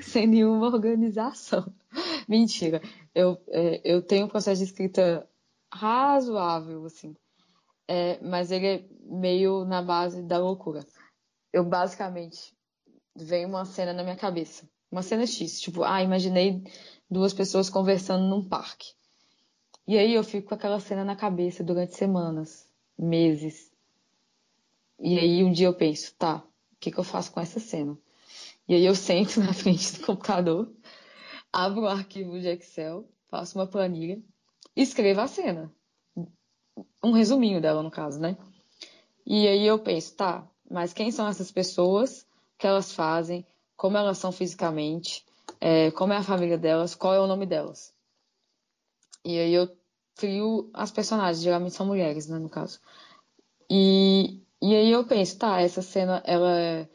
sem nenhuma organização. [laughs] Mentira. Eu, é, eu tenho um processo de escrita razoável, assim. É, mas ele é meio na base da loucura. Eu basicamente vem uma cena na minha cabeça. Uma cena X. Tipo, ah, imaginei duas pessoas conversando num parque. E aí eu fico com aquela cena na cabeça durante semanas, meses e aí um dia eu penso, tá, o que, que eu faço com essa cena? E aí eu sento [laughs] na frente do computador, abro um arquivo de Excel, faço uma planilha, escrevo a cena. Um resuminho dela, no caso, né? E aí eu penso, tá, mas quem são essas pessoas? O que elas fazem? Como elas são fisicamente? É, como é a família delas? Qual é o nome delas? E aí eu crio as personagens, geralmente são mulheres, né, no caso. E, e aí eu penso, tá, essa cena ela é,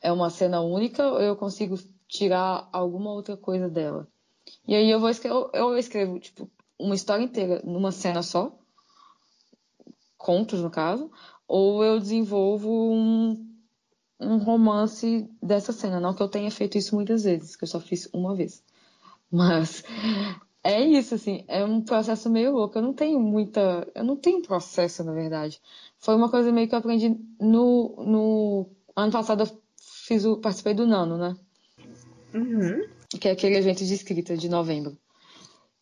é uma cena única ou eu consigo tirar alguma outra coisa dela. E aí eu vou escrever, eu escrevo tipo uma história inteira numa cena só, contos no caso, ou eu desenvolvo um, um romance dessa cena. Não que eu tenha feito isso muitas vezes, que eu só fiz uma vez. Mas é isso, assim, é um processo meio louco. Eu não tenho muita. Eu não tenho processo, na verdade. Foi uma coisa meio que eu aprendi no. no ano passado eu fiz o, participei do Nano, né? Uhum. Que é aquele evento de escrita de novembro.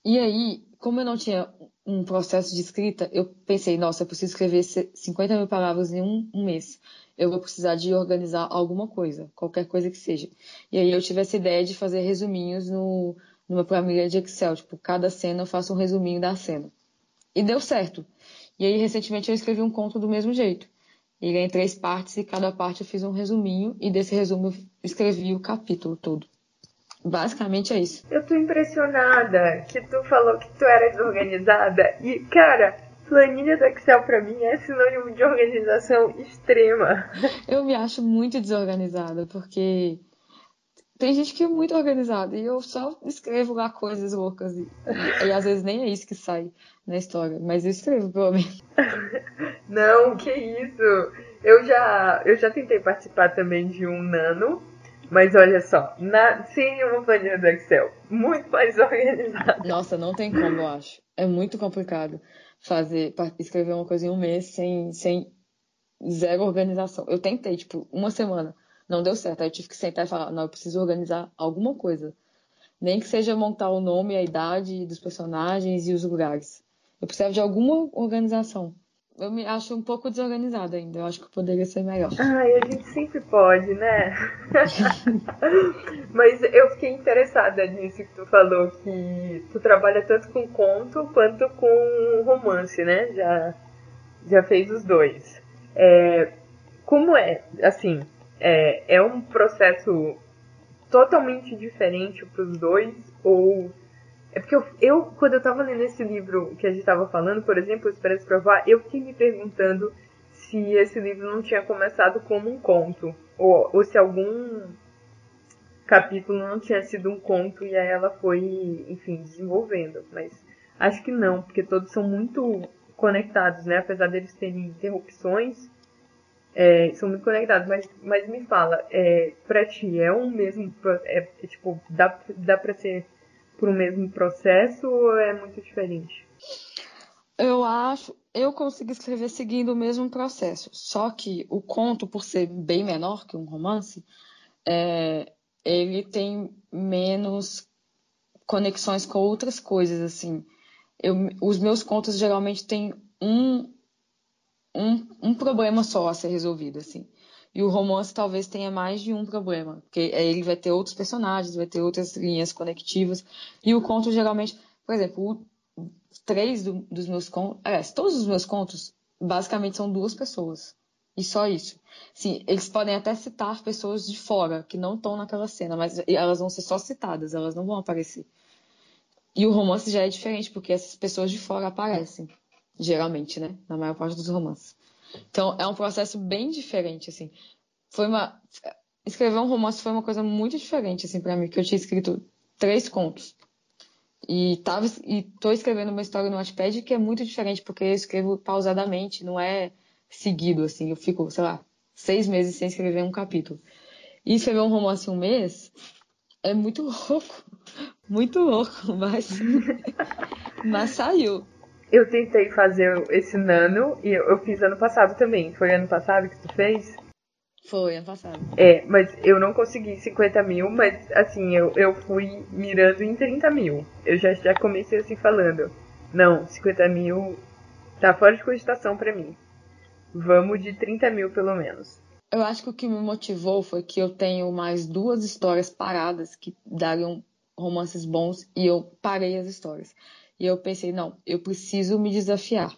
E aí, como eu não tinha um processo de escrita, eu pensei, nossa, eu preciso escrever 50 mil palavras em um, um mês. Eu vou precisar de organizar alguma coisa, qualquer coisa que seja. E aí eu tive essa ideia de fazer resuminhos no, numa planilha de Excel. Tipo, cada cena eu faço um resuminho da cena. E deu certo. E aí, recentemente, eu escrevi um conto do mesmo jeito. Ele é em três partes e cada parte eu fiz um resuminho. E desse resumo eu escrevi o capítulo todo. Basicamente é isso. Eu tô impressionada que tu falou que tu era desorganizada e, cara, planilha do Excel pra mim é sinônimo de organização extrema. [laughs] Eu me acho muito desorganizada porque tem gente que é muito organizada e eu só escrevo lá coisas loucas e, e às vezes nem é isso que sai na história, mas eu escrevo pelo menos. [laughs] Não, que isso. Eu já eu já tentei participar também de um nano mas olha só, na, sem uma planilha do Excel, muito mais [laughs] organizada. Nossa, não tem como, eu acho. É muito complicado fazer, escrever uma coisa em um mês sem, sem zero organização. Eu tentei, tipo, uma semana, não deu certo. Aí eu tive que sentar e falar, não, eu preciso organizar alguma coisa. Nem que seja montar o nome, a idade dos personagens e os lugares. Eu precisava de alguma organização eu me acho um pouco desorganizada ainda. Eu acho que poderia ser melhor. Ai, a gente sempre pode, né? [laughs] Mas eu fiquei interessada nisso que tu falou, que tu trabalha tanto com conto quanto com romance, né? Já, já fez os dois. É, como é, assim, é, é um processo totalmente diferente para os dois ou é porque eu, eu, quando eu tava lendo esse livro que a gente tava falando, por exemplo, Esperança Provar, eu fiquei me perguntando se esse livro não tinha começado como um conto, ou, ou se algum capítulo não tinha sido um conto e aí ela foi, enfim, desenvolvendo. Mas acho que não, porque todos são muito conectados, né? Apesar deles terem interrupções, é, são muito conectados. Mas, mas me fala, é, pra ti é um mesmo. É, é tipo, dá, dá pra ser por um mesmo processo ou é muito diferente? Eu acho, eu consigo escrever seguindo o mesmo processo. Só que o conto, por ser bem menor que um romance, é, ele tem menos conexões com outras coisas, assim. Eu, os meus contos geralmente têm um, um, um problema só a ser resolvido, assim. E o romance talvez tenha mais de um problema, porque ele vai ter outros personagens, vai ter outras linhas conectivas. E o conto geralmente, por exemplo, o, três do, dos meus contos, aliás, todos os meus contos basicamente são duas pessoas. E só isso. Sim, eles podem até citar pessoas de fora que não estão naquela cena, mas elas vão ser só citadas, elas não vão aparecer. E o romance já é diferente, porque essas pessoas de fora aparecem, geralmente, né? Na maior parte dos romances. Então, é um processo bem diferente, assim. Foi uma... Escrever um romance foi uma coisa muito diferente, assim, para mim, que eu tinha escrito três contos. E, tava, e tô escrevendo uma história no Wattpad que é muito diferente, porque eu escrevo pausadamente, não é seguido, assim. Eu fico, sei lá, seis meses sem escrever um capítulo. E escrever um romance um mês é muito louco. Muito louco, mas, [laughs] mas saiu eu tentei fazer esse nano e eu, fiz ano passado também. Foi ano passado que tu fez? Foi, ano passado. É, mas eu não consegui 50 mil, mas assim, eu, eu fui mirando em 30 mil. Eu já, já comecei assim falando. Não, 50 mil tá fora de cogitação para mim. Vamos de 30 mil pelo menos. Eu acho que o que me motivou foi que eu tenho mais duas histórias paradas que dariam romances bons e eu parei as histórias. E eu pensei, não, eu preciso me desafiar.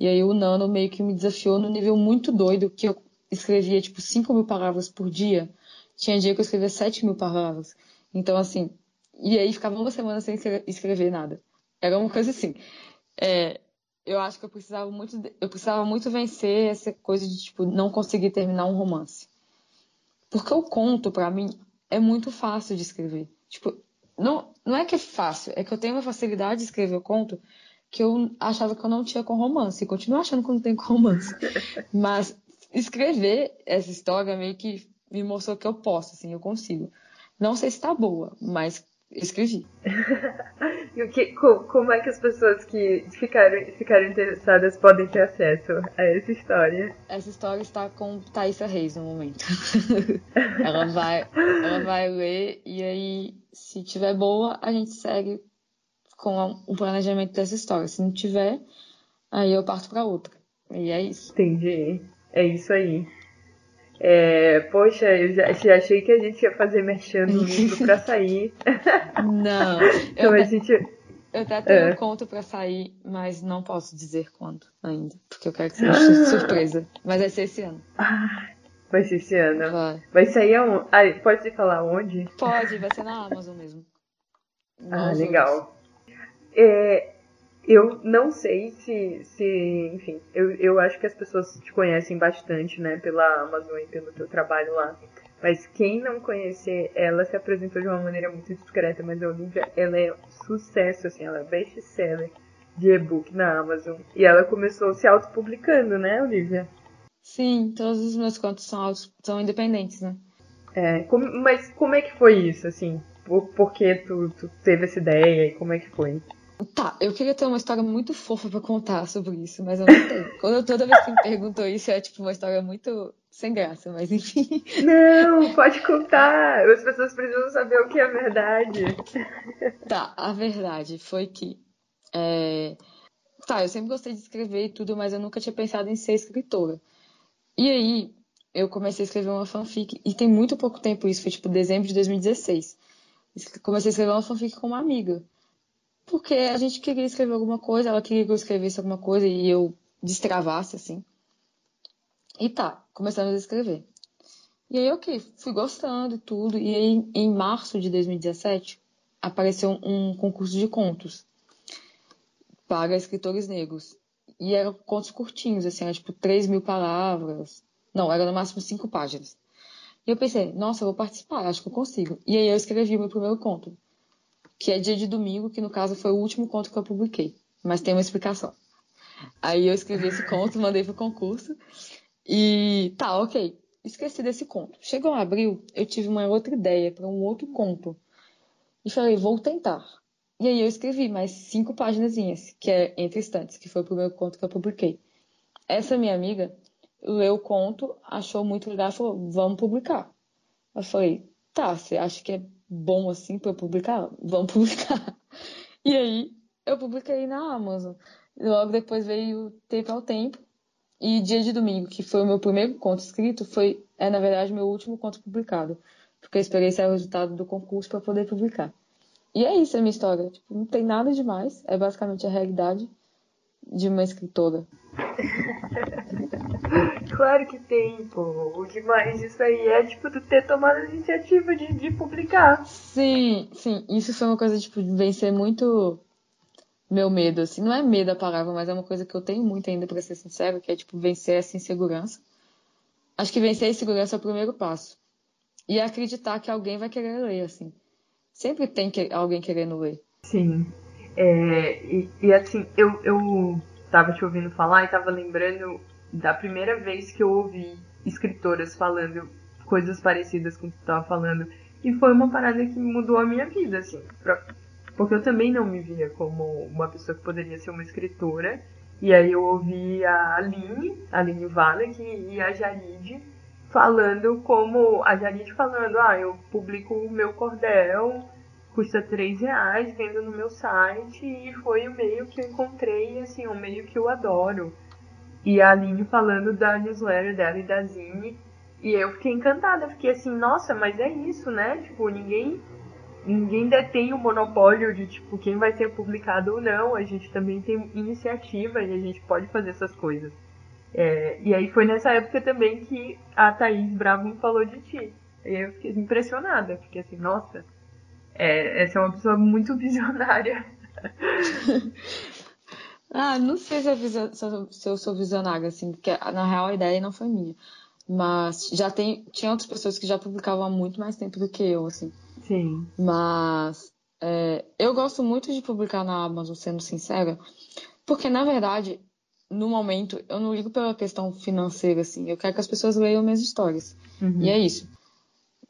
E aí o Nano meio que me desafiou no nível muito doido, que eu escrevia tipo 5 mil palavras por dia. Tinha dia que eu escrevia 7 mil palavras. Então, assim, e aí ficava uma semana sem escrever nada. Era uma coisa assim. É, eu acho que eu precisava muito, eu precisava muito vencer essa coisa de tipo não conseguir terminar um romance. Porque o conto, para mim, é muito fácil de escrever. Tipo, não, não é que é fácil, é que eu tenho uma facilidade de escrever o conto que eu achava que eu não tinha com romance. E continuo achando que eu não tenho com romance. [laughs] Mas escrever essa história meio que me mostrou que eu posso, assim, eu consigo. Não sei se tá boa, mas escrevi. [laughs] e o que, como é que as pessoas que ficaram, ficaram interessadas podem ter acesso a essa história? Essa história está com Thaisa Reis no momento. [laughs] ela, vai, ela vai ler e aí, se tiver boa, a gente segue com o planejamento dessa história. Se não tiver, aí eu parto para outra. E é isso. Entendi. É isso aí. É, poxa, eu já, já, achei que a gente ia fazer mexendo no livro pra sair. Não. então [laughs] eu, a gente. Eu até tenho é. um conto pra sair, mas não posso dizer quando ainda. Porque eu quero que seja surpresa. Mas vai ser esse ano. Ah, vai ser esse ano. Vai. Vai sair aonde? Ah, pode falar onde? Pode, vai ser na Amazon mesmo. ah, legal. É, eu não sei se, se enfim, eu, eu acho que as pessoas te conhecem bastante, né, pela Amazon e pelo teu trabalho lá. Mas quem não conhecer, ela se apresentou de uma maneira muito discreta, mas a Olivia, ela é sucesso, assim, ela é best-seller de e-book na Amazon. E ela começou se autopublicando, né, Olivia? Sim, todos os meus contos são, são independentes, né? É, como, mas como é que foi isso, assim? Por, por que tu, tu teve essa ideia e como é que foi? Tá, eu queria ter uma história muito fofa pra contar sobre isso, mas eu não tenho. [laughs] Quando toda vez que me perguntou isso, é tipo uma história muito sem graça, mas enfim. Não, pode contar. As pessoas precisam saber o que é verdade. Tá, a verdade foi que. É... Tá, eu sempre gostei de escrever e tudo, mas eu nunca tinha pensado em ser escritora. E aí, eu comecei a escrever uma fanfic, e tem muito pouco tempo isso, foi tipo dezembro de 2016. Comecei a escrever uma fanfic com uma amiga. Porque a gente queria escrever alguma coisa, ela queria que eu escrevesse alguma coisa e eu destravasse, assim. E tá, começamos a escrever. E aí, ok, fui gostando e tudo. E aí, em março de 2017, apareceu um concurso de contos para escritores negros. E eram contos curtinhos, assim, era tipo 3 mil palavras. Não, era no máximo 5 páginas. E eu pensei, nossa, eu vou participar, acho que eu consigo. E aí eu escrevi meu primeiro conto que é dia de domingo, que no caso foi o último conto que eu publiquei. Mas tem uma explicação. Aí eu escrevi esse conto, [laughs] mandei pro concurso. E tá, ok. Esqueci desse conto. Chegou abril, eu tive uma outra ideia para um outro conto. E falei, vou tentar. E aí eu escrevi mais cinco páginas, que é Entre Estantes, que foi o primeiro conto que eu publiquei. Essa minha amiga leu o conto, achou muito legal e falou, vamos publicar. Eu falei, tá, você acha que é bom assim para publicar? Vamos [laughs] publicar. E aí eu publiquei na Amazon. Logo depois veio Tempo ao Tempo. E Dia de Domingo, que foi o meu primeiro conto escrito, foi, é na verdade, meu último conto publicado. Porque eu esperei sair o resultado do concurso para poder publicar. E é isso a minha história. Tipo, não tem nada demais. É basicamente a realidade de uma escritora. [laughs] claro que tem, pô. O demais disso aí é, tipo, tu ter tomado a iniciativa de, de publicar. Sim, sim. Isso foi uma coisa, tipo, de vencer muito meu medo, assim. Não é medo a palavra, mas é uma coisa que eu tenho muito ainda, pra ser sincero, que é, tipo, vencer essa insegurança. Acho que vencer a insegurança é o primeiro passo. E acreditar que alguém vai querer ler, assim. Sempre tem que, alguém querendo ler. Sim. É, e, e, assim, eu, eu tava te ouvindo falar e tava lembrando da primeira vez que eu ouvi escritoras falando coisas parecidas com o que tu tava falando. E foi uma parada que mudou a minha vida, assim. Pra, porque eu também não me via como uma pessoa que poderia ser uma escritora. E aí eu ouvi a Aline, a Aline Valek e a Jaride falando como. A Jaride falando, ah, eu publico o meu cordel custa 3 reais, vendo no meu site e foi o meio que eu encontrei, assim, um meio que eu adoro. E a Aline falando da newsletter dela e da Zine, e eu fiquei encantada, fiquei assim, nossa, mas é isso, né? Tipo, ninguém ninguém detém o monopólio de tipo quem vai ser publicado ou não, a gente também tem iniciativa e a gente pode fazer essas coisas. É, e aí foi nessa época também que a Thaís Bravo me falou de ti. E eu fiquei impressionada, fiquei assim, nossa, é, essa é uma pessoa muito [laughs] visionária. [laughs] ah, não sei se eu, se eu sou visionária, assim, porque na real a ideia não foi minha. Mas já tem, tinha outras pessoas que já publicavam há muito mais tempo do que eu, assim. Sim. Mas é, eu gosto muito de publicar na Amazon, sendo sincera, porque na verdade, no momento, eu não ligo pela questão financeira, assim. Eu quero que as pessoas leiam minhas histórias. Uhum. E é isso.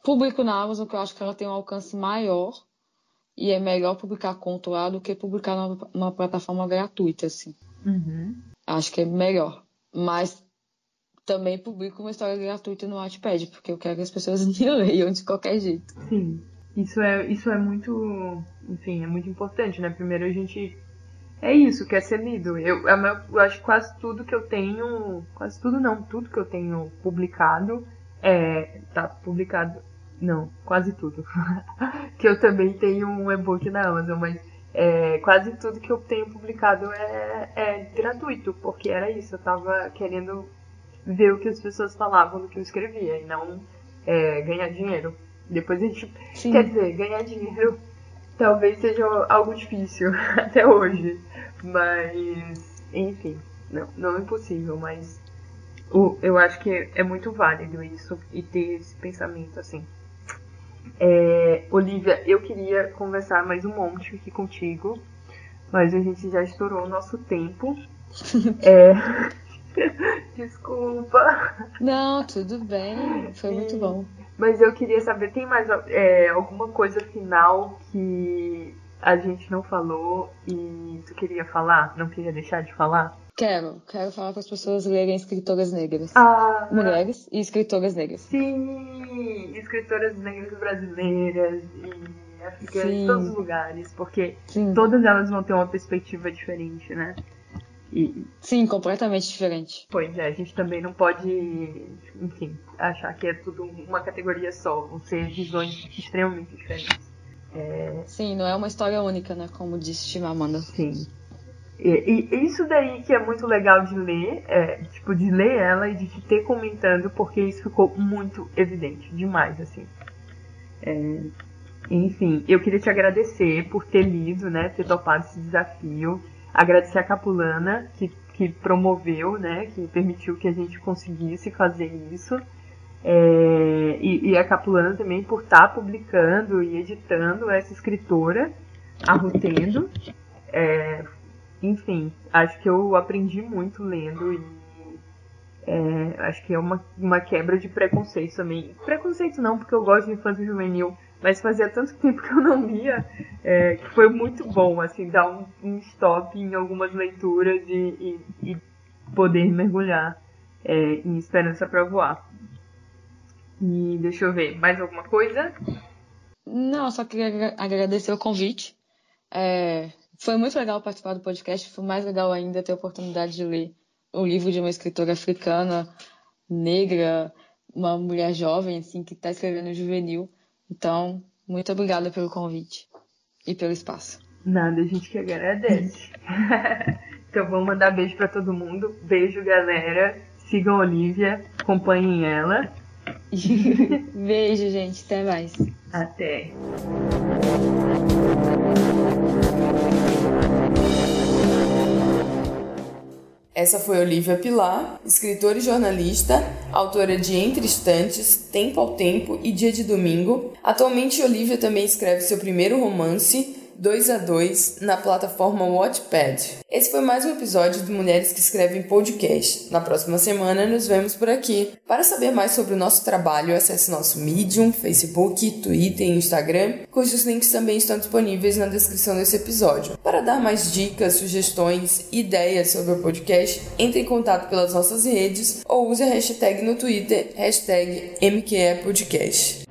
Publico na Amazon, que eu acho que ela tem um alcance maior e é melhor publicar conto lá do que publicar numa plataforma gratuita, assim. Uhum. Acho que é melhor. Mas também publico uma história gratuita no Wattpad, porque eu quero que as pessoas [laughs] me leiam de qualquer jeito. Sim. Isso é, isso é muito, enfim, é muito importante, né? Primeiro a gente é isso, quer ser lido. Eu, eu acho que quase tudo que eu tenho, quase tudo não, tudo que eu tenho publicado é, tá publicado, não, quase tudo. [laughs] que eu também tenho um e-book na Amazon, mas é, quase tudo que eu tenho publicado é, é gratuito, porque era isso, eu tava querendo ver o que as pessoas falavam do que eu escrevia e não é, ganhar dinheiro. Depois a gente. Sim. Quer dizer, ganhar dinheiro talvez seja algo difícil [laughs] até hoje. Mas, enfim, não, não é impossível, mas o, eu acho que é muito válido isso e ter esse pensamento assim. É, Olivia, eu queria conversar mais um monte aqui contigo, mas a gente já estourou o nosso tempo. [laughs] é, [laughs] Desculpa. Não, tudo bem. Foi muito bom. Mas eu queria saber, tem mais é, alguma coisa final que a gente não falou e tu queria falar? Não queria deixar de falar? Quero, quero falar para as pessoas lerem escritoras negras. Ah, Mulheres e escritoras negras. Sim, escritoras negras brasileiras e africanas de todos os lugares, porque Sim. todas elas vão ter uma perspectiva diferente, né? E, Sim, completamente diferente. Pois é, a gente também não pode, enfim, achar que é tudo uma categoria só, vão ser visões extremamente diferentes. É... Sim, não é uma história única, né? Como disse Chimamanda. Sim. E, e, isso daí que é muito legal de ler, é, tipo, de ler ela e de te ter comentando, porque isso ficou muito evidente, demais, assim. É, enfim, eu queria te agradecer por ter lido, né, ter topado esse desafio agradecer a Capulana, que, que promoveu, né, que permitiu que a gente conseguisse fazer isso. É, e, e, a Capulana também por estar tá publicando e editando essa escritora, a Rutendo. É, enfim, acho que eu aprendi muito lendo e é, acho que é uma, uma quebra de preconceito também. Preconceito não, porque eu gosto de infância juvenil, mas fazia tanto [laughs] tempo que eu não lia é, que foi muito bom, assim, dar um, um stop em algumas leituras e, e, e poder mergulhar é, em Esperança para Voar. E deixa eu ver, mais alguma coisa? Não, só queria agradecer o convite. É, foi muito legal participar do podcast, foi mais legal ainda ter a oportunidade de ler o livro de uma escritora africana, negra, uma mulher jovem, assim, que está escrevendo juvenil. Então, muito obrigada pelo convite e pelo espaço. Nada, a gente que agradece. [laughs] então, vamos mandar beijo para todo mundo. Beijo, galera. Sigam a Olivia, acompanhem ela. [laughs] beijo, gente. Até mais. Até. Essa foi Olivia Pilar, escritora e jornalista, autora de Entre Estantes, Tempo ao Tempo e Dia de Domingo. Atualmente, Olivia também escreve seu primeiro romance, 2 a 2 na plataforma Wattpad. Esse foi mais um episódio do Mulheres que Escrevem Podcast. Na próxima semana nos vemos por aqui. Para saber mais sobre o nosso trabalho, acesse nosso Medium, Facebook, Twitter e Instagram, cujos links também estão disponíveis na descrição desse episódio. Para dar mais dicas, sugestões, ideias sobre o podcast, entre em contato pelas nossas redes ou use a hashtag no Twitter, hashtag MQEPodcast.